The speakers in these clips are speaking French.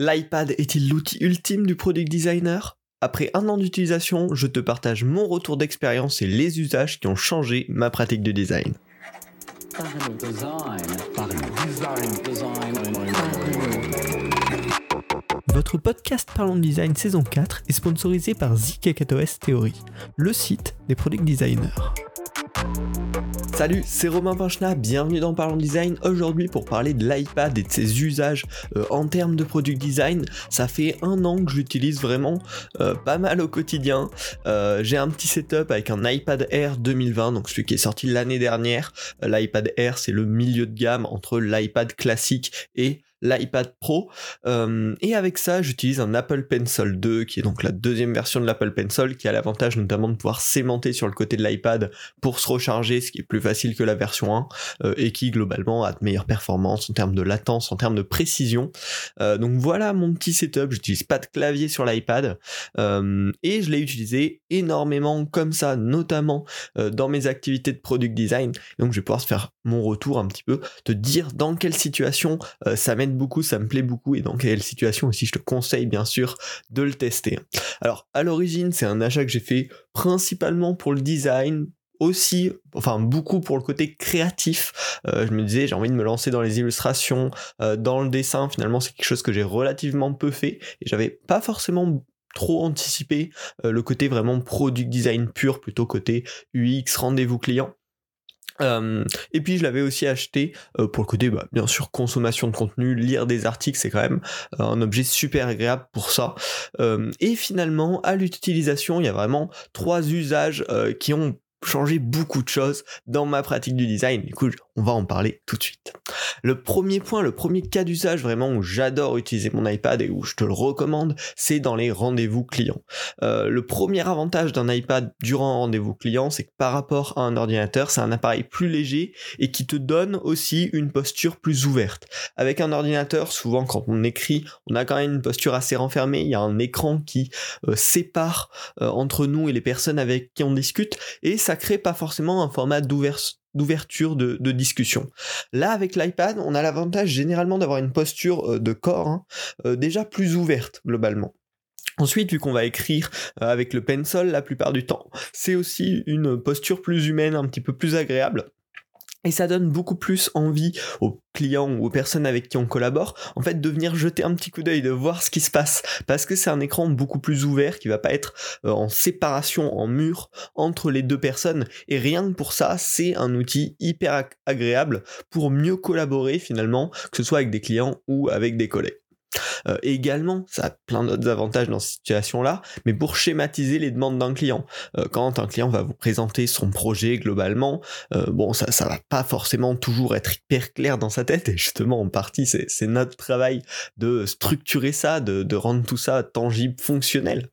L'iPad est-il l'outil ultime du product designer? Après un an d'utilisation, je te partage mon retour d'expérience et les usages qui ont changé ma pratique de design. Votre podcast Parlons Design saison 4 est sponsorisé par ZKKOS Theory, le site des product designers. Salut, c'est Romain Pinchna, bienvenue dans Parlons Design. Aujourd'hui pour parler de l'iPad et de ses usages euh, en termes de product design. Ça fait un an que j'utilise vraiment euh, pas mal au quotidien. Euh, j'ai un petit setup avec un iPad Air 2020, donc celui qui est sorti l'année dernière. L'iPad Air c'est le milieu de gamme entre l'iPad classique et l'iPad Pro. Euh, et avec ça, j'utilise un Apple Pencil 2, qui est donc la deuxième version de l'Apple Pencil, qui a l'avantage notamment de pouvoir s'aimanter sur le côté de l'iPad pour se recharger, ce qui est plus facile que la version 1, euh, et qui globalement a de meilleures performances en termes de latence, en termes de précision. Euh, donc voilà mon petit setup, j'utilise pas de clavier sur l'iPad, et je l'ai utilisé énormément comme ça, notamment dans mes activités de product design. Donc je vais pouvoir faire mon retour un petit peu, te dire dans quelle situation ça m'aide beaucoup, ça me plaît beaucoup et dans quelle situation aussi je te conseille bien sûr de le tester. Alors à l'origine c'est un achat que j'ai fait principalement pour le design, aussi, enfin beaucoup pour le côté créatif. Euh, je me disais j'ai envie de me lancer dans les illustrations, euh, dans le dessin. Finalement c'est quelque chose que j'ai relativement peu fait et j'avais pas forcément trop anticipé euh, le côté vraiment product design pur plutôt côté UX rendez-vous client. Euh, et puis je l'avais aussi acheté euh, pour le côté bah, bien sûr consommation de contenu, lire des articles c'est quand même euh, un objet super agréable pour ça. et finalement à l'utilisation il y a vraiment trois usages qui ont changé beaucoup de choses dans ma pratique du design. Du coup, on va en parler tout de suite. Le premier point, le premier cas d'usage vraiment où j'adore utiliser mon iPad et où je te le recommande, c'est dans les rendez-vous clients. Euh, le premier avantage d'un iPad durant un rendez-vous client, c'est que par rapport à un ordinateur, c'est un appareil plus léger et qui te donne aussi une posture plus ouverte. Avec un ordinateur, souvent quand on écrit, on a quand même une posture assez renfermée, il y a un écran qui euh, sépare euh, entre nous et les personnes avec qui on discute et ça crée pas forcément un format d'ouverture de, discussion. Là, avec l'iPad, on a l'avantage généralement d'avoir une posture euh, de corps hein, euh, déjà plus ouverte globalement. Ensuite, vu qu'on va écrire euh, avec le pencil la plupart du temps, c'est aussi une posture plus humaine, un petit peu plus agréable. Et ça donne beaucoup plus envie aux clients ou aux personnes avec qui on collabore, en fait, de venir jeter un petit coup d'œil, de voir ce qui se passe. Parce que c'est un écran beaucoup plus ouvert qui va pas être euh, en séparation, en mur entre les deux personnes. Et rien que pour ça, c'est un outil hyper agréable pour mieux collaborer finalement, que ce soit avec des clients ou avec des collègues. Euh, également, ça a plein d'autres avantages dans cette situation-là, mais pour schématiser les demandes d'un client. Euh, quand un client va vous présenter son projet globalement, euh, bon, ça, ça va pas forcément toujours être hyper clair dans sa tête, et justement, en partie, c'est notre travail de structurer ça, de, de rendre tout ça tangible, fonctionnel.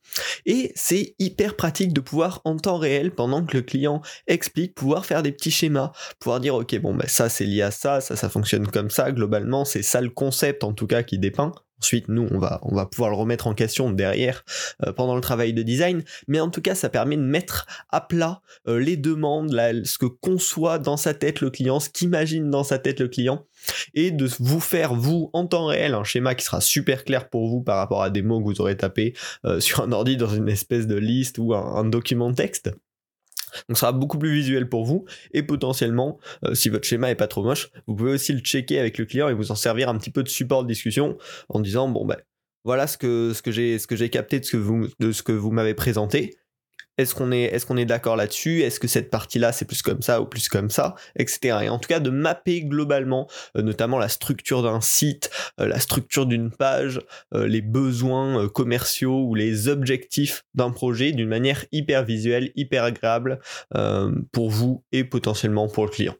Et c'est hyper pratique de pouvoir, en temps réel, pendant que le client explique, pouvoir faire des petits schémas, pouvoir dire, ok, bon, ben ça, c'est lié à ça, ça, ça fonctionne comme ça, globalement, c'est ça le concept, en tout cas, qui dépeint. Ensuite, nous, on va, on va pouvoir le remettre en question derrière euh, pendant le travail de design. Mais en tout cas, ça permet de mettre à plat euh, les demandes, ce que conçoit dans sa tête le client, ce qu'imagine dans sa tête le client, et de vous faire, vous, en temps réel, un schéma qui sera super clair pour vous par rapport à des mots que vous aurez tapés euh, sur un ordi dans une espèce de liste ou un document texte. Donc ça sera beaucoup plus visuel pour vous. Et potentiellement, euh, si votre schéma est pas trop moche, vous pouvez aussi le checker avec le client et vous en servir un petit peu de support de discussion en disant bon ben voilà ce que j'ai capté de ce que vous m'avez présenté est-ce qu'on est, est, qu'on est d'accord là-dessus? Est-ce que cette partie-là c'est plus comme ça ou plus comme ça, etc. Et en tout cas de mapper globalement, euh, notamment la structure d'un site, euh, la structure d'une page, euh, les besoins commerciaux ou les objectifs d'un projet d'une manière hyper visuelle, hyper agréable pour vous et potentiellement pour le client.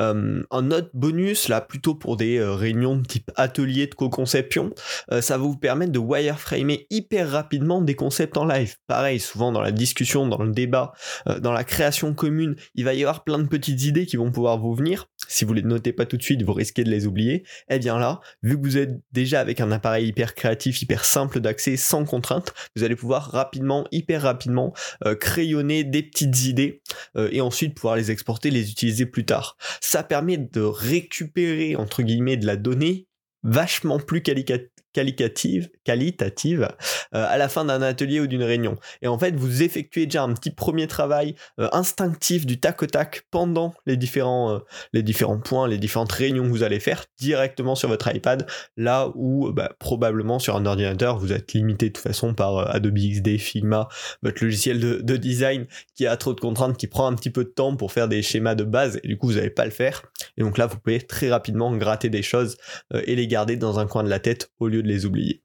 Euh, un autre bonus, là plutôt pour des euh, réunions de type atelier de co-conception, euh, ça va vous permettre de wireframer hyper rapidement des concepts en live. Pareil, souvent dans la discussion, dans le débat, dans la création commune, il va y avoir plein de petites idées qui vont pouvoir vous venir. Si vous les notez pas tout de suite, vous risquez de les oublier. Eh bien là, vu que vous êtes déjà avec un appareil hyper créatif, hyper simple d'accès, sans contrainte, vous allez pouvoir rapidement, hyper rapidement, crayonner des petites idées et ensuite pouvoir les exporter, les utiliser plus tard ça permet de récupérer entre guillemets de la donnée vachement plus qualitative qualitative, euh, à la fin d'un atelier ou d'une réunion. Et en fait, vous effectuez déjà un petit premier travail euh, instinctif du tac au tac pendant les différents, euh, les différents points, les différentes réunions que vous allez faire directement sur votre iPad, là où bah, probablement sur un ordinateur, vous êtes limité de toute façon par Adobe XD, Figma, votre logiciel de, de, design qui a trop de contraintes, qui prend un petit peu de temps pour faire des schémas de base, et du coup, vous n'allez pas le faire. Et donc là, vous pouvez très rapidement gratter des choses et les garder dans un coin de la tête au lieu de les oublier.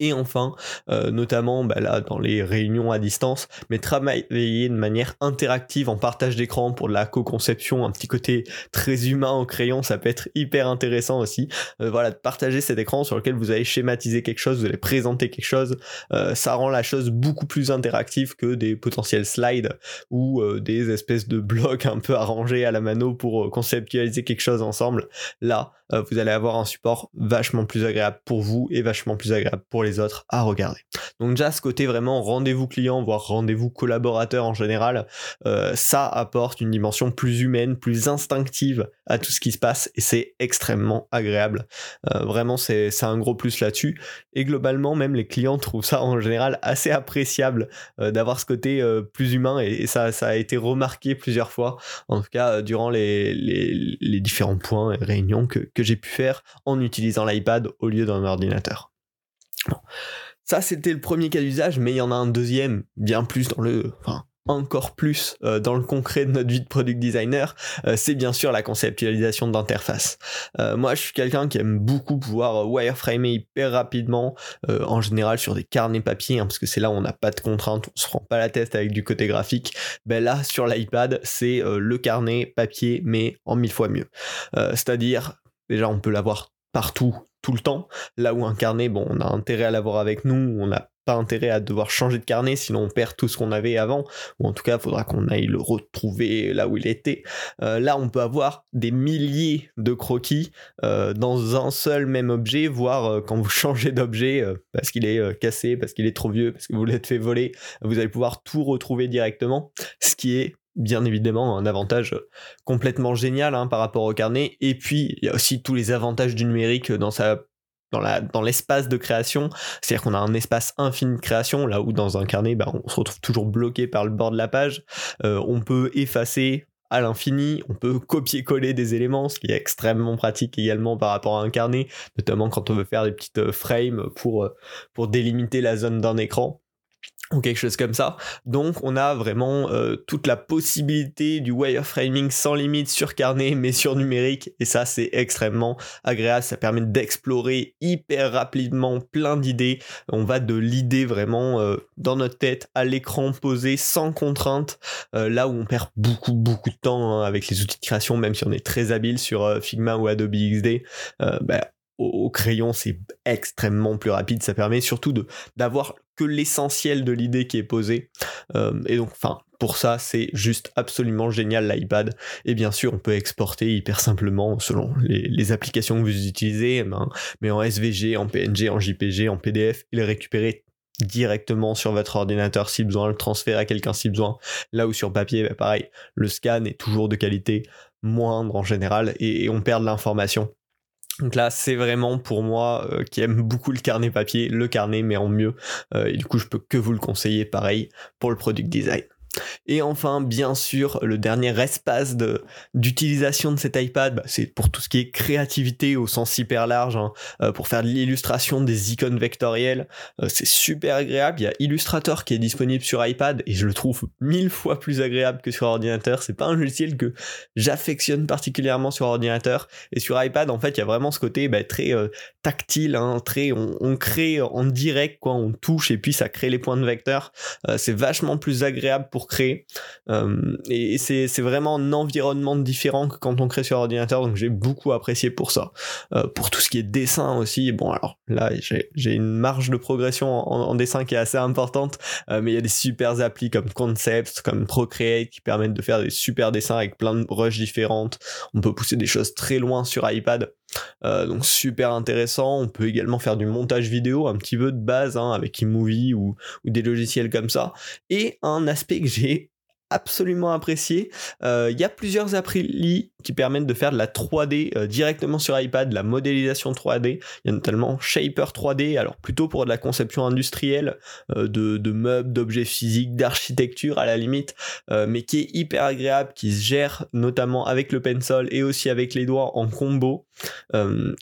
Et enfin, euh, notamment bah là dans les réunions à distance, mais travailler de manière interactive en partage d'écran pour de la co-conception, un petit côté très humain au crayon, ça peut être hyper intéressant aussi. Euh, voilà, de partager cet écran sur lequel vous allez schématiser quelque chose, vous allez présenter quelque chose, euh, ça rend la chose beaucoup plus interactive que des potentiels slides ou des espèces de blocs un peu arrangés à la mano pour conceptualiser quelque chose ensemble. Là, vous allez avoir un support vachement plus agréable pour vous et vachement plus agréable pour autres à regarder. Donc déjà ce côté vraiment rendez-vous client, voire rendez-vous collaborateur en général, euh, ça apporte une dimension plus humaine, plus instinctive à tout ce qui se passe et c'est extrêmement agréable. Euh, vraiment c'est un gros plus là-dessus. Et globalement même les clients trouvent ça en général assez appréciable euh, d'avoir ce côté plus humain et, ça, ça a été remarqué plusieurs fois, en tout cas durant les, les, différents points et réunions que, que j'ai pu faire en utilisant l'iPad au lieu d'un ordinateur. Ça, c'était le premier cas d'usage, mais il y en a un deuxième, bien plus dans le, enfin, encore plus euh, dans le concret de notre vie de product designer, euh, c'est bien sûr la conceptualisation d'interface. Euh, moi, je suis quelqu'un qui aime beaucoup pouvoir wireframer hyper rapidement, en général sur des carnets papier, hein, parce que c'est là où on n'a pas de contraintes, on se rend pas la tête avec du côté graphique. Ben là, sur l'iPad, c'est le carnet papier, mais en mille fois mieux. C'est-à-dire, déjà, on peut l'avoir partout tout le temps. Là où un carnet, bon, on a intérêt à l'avoir avec nous, on n'a pas intérêt à devoir changer de carnet, sinon on perd tout ce qu'on avait avant, ou en tout cas, il faudra qu'on aille le retrouver là où il était. Euh, là, on peut avoir des milliers de croquis euh, dans un seul même objet, voire euh, quand vous changez d'objet parce qu'il est cassé, parce qu'il est trop vieux, parce que vous l'êtes fait voler, vous allez pouvoir tout retrouver directement, ce qui est bien évidemment un avantage complètement génial hein, par rapport au carnet. Et puis, il y a aussi tous les avantages du numérique dans l'espace de création, c'est-à-dire qu'on a un espace infini de création, là où dans un carnet, bah, on se retrouve toujours bloqué par le bord de la page. Euh, on peut effacer à l'infini, on peut copier-coller des éléments, ce qui est extrêmement pratique également par rapport à un carnet, notamment quand on veut faire des petites euh, frames euh, pour délimiter la zone d'un écran ou quelque chose comme ça. Donc on a vraiment euh, toute la possibilité du wireframing sans limite sur carnet mais sur numérique et ça c'est extrêmement agréable, ça permet d'explorer hyper rapidement plein d'idées. On va de l'idée vraiment euh, dans notre tête à l'écran posé sans contrainte, euh, là où on perd beaucoup beaucoup de temps hein, avec les outils de création même si on est très habile sur Figma ou Adobe XD. Bah, au, crayon, c'est extrêmement plus rapide. Ça permet surtout de d'avoir l'essentiel de l'idée qui est posée. Euh, et donc, enfin, pour ça, c'est juste absolument génial l'iPad. Et bien sûr, on peut exporter hyper simplement selon les, applications que vous utilisez, ben, mais en SVG, en PNG, en JPG, en PDF, et les récupérer directement sur votre ordinateur si besoin, le transférer à quelqu'un si besoin. Là où sur papier, ben, pareil, le scan est toujours de qualité moindre en général et on perd de l'information. Donc là, c'est vraiment pour moi euh, qui aime beaucoup le carnet papier, le carnet mais en mieux. Euh, et du coup, je peux que vous le conseiller pareil pour le product design. Et enfin, bien sûr, le dernier espace d'utilisation de, cet iPad, bah, c'est pour tout ce qui est créativité au sens hyper large, hein. euh, pour faire de l'illustration des icônes vectorielles. Euh, c'est super agréable. Il y a Illustrator qui est disponible sur iPad et je le trouve mille fois plus agréable que sur ordinateur. C'est pas un logiciel que j'affectionne particulièrement sur ordinateur. Et sur iPad, en fait, il y a vraiment ce côté bah, très euh, tactile, hein, très on, crée en direct, quoi, on touche et puis ça crée les points de vecteur. c'est vachement plus agréable pour créer. Euh, et c'est vraiment un environnement différent que quand on crée sur ordinateur, donc j'ai beaucoup apprécié pour ça. Euh, pour tout ce qui est dessin aussi, bon alors là j'ai une marge de progression en, dessin qui est assez importante, euh, mais il y a des super applis comme Concept, comme Procreate qui permettent de faire des super dessins avec plein de brushes différentes. On peut pousser des choses très loin sur iPad. donc super intéressant. On peut également faire du montage vidéo, un petit peu de base hein, avec eMovie ou, ou des logiciels comme ça. Et un aspect que j'ai absolument apprécié. Il y a plusieurs applis qui permettent de faire de la 3D directement sur iPad, de la modélisation 3D. Il y a notamment Shaper 3D, alors plutôt pour de la conception industrielle, de, de, meubles, d'objets physiques, d'architecture à la limite, mais qui est hyper agréable, qui se gère notamment avec le pencil et aussi avec les doigts en combo.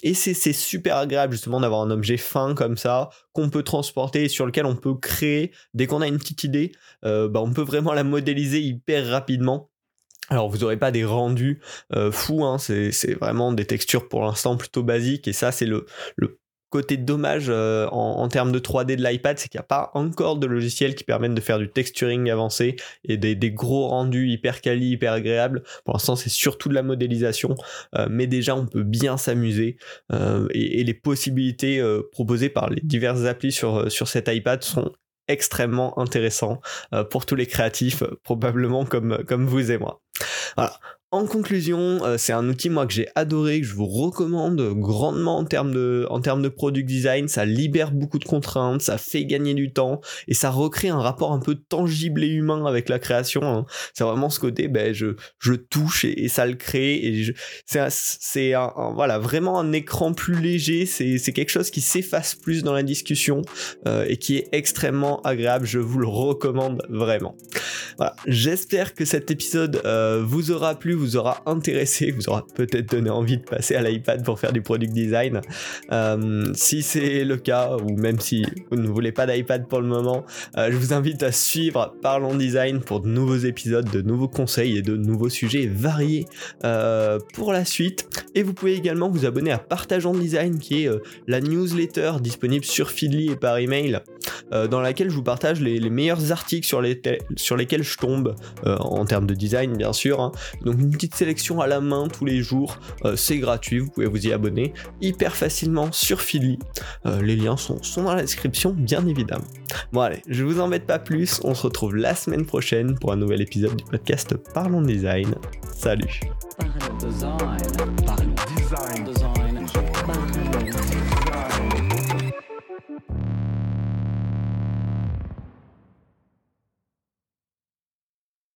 Et c'est super agréable justement d'avoir un objet fin comme ça, qu'on peut transporter et sur lequel on peut créer, dès qu'on a une petite idée, bah, on peut vraiment la modéliser hyper rapidement. Alors vous n'aurez pas des rendus fous, hein, c'est vraiment des textures pour l'instant plutôt basiques et ça c'est le, côté dommage euh, en, termes de 3D de l'iPad, c'est qu'il n'y a pas encore de logiciels qui permettent de faire du texturing avancé et des, gros rendus hyper quali, hyper agréables. Pour l'instant c'est surtout de la modélisation, euh, mais déjà on peut bien s'amuser et, les possibilités proposées par les diverses applis sur, sur cet iPad sont extrêmement intéressant euh, pour tous les créatifs, probablement comme, comme vous et moi. Voilà. En conclusion, euh, c'est un outil moi que j'ai adoré, que je vous recommande grandement en termes de en termes de product design. Ça libère beaucoup de contraintes, ça fait gagner du temps et ça recrée un rapport un peu tangible et humain avec la création. Hein. C'est vraiment ce côté, ben je je touche et, ça le crée et c'est un, voilà vraiment un écran plus léger. C'est quelque chose qui s'efface plus dans la discussion euh, et qui est extrêmement agréable. Je vous le recommande vraiment. J'espère que cet épisode euh, vous aura plu vous aura intéressé, vous aura peut-être donné envie de passer à l'iPad pour faire du product design. Euh, si c'est le cas, ou même si vous ne voulez pas d'iPad pour le moment, euh, je vous invite à suivre Parlons Design pour de nouveaux épisodes, de nouveaux conseils et de nouveaux sujets variés euh, pour la suite. Et vous pouvez également vous abonner à Partageons Design, qui est la newsletter disponible sur Feedly et par email, dans laquelle je vous partage les, meilleurs articles sur, les sur lesquels je tombe, en termes de design bien sûr. Hein. Donc une petite sélection à la main tous les jours. Euh, c'est gratuit, vous pouvez vous y abonner hyper facilement sur Philly. Euh, les liens sont, sont dans la description, bien évidemment. Bon allez, je vous embête pas plus, on se retrouve la semaine prochaine pour un nouvel épisode du podcast Parlons Design. Salut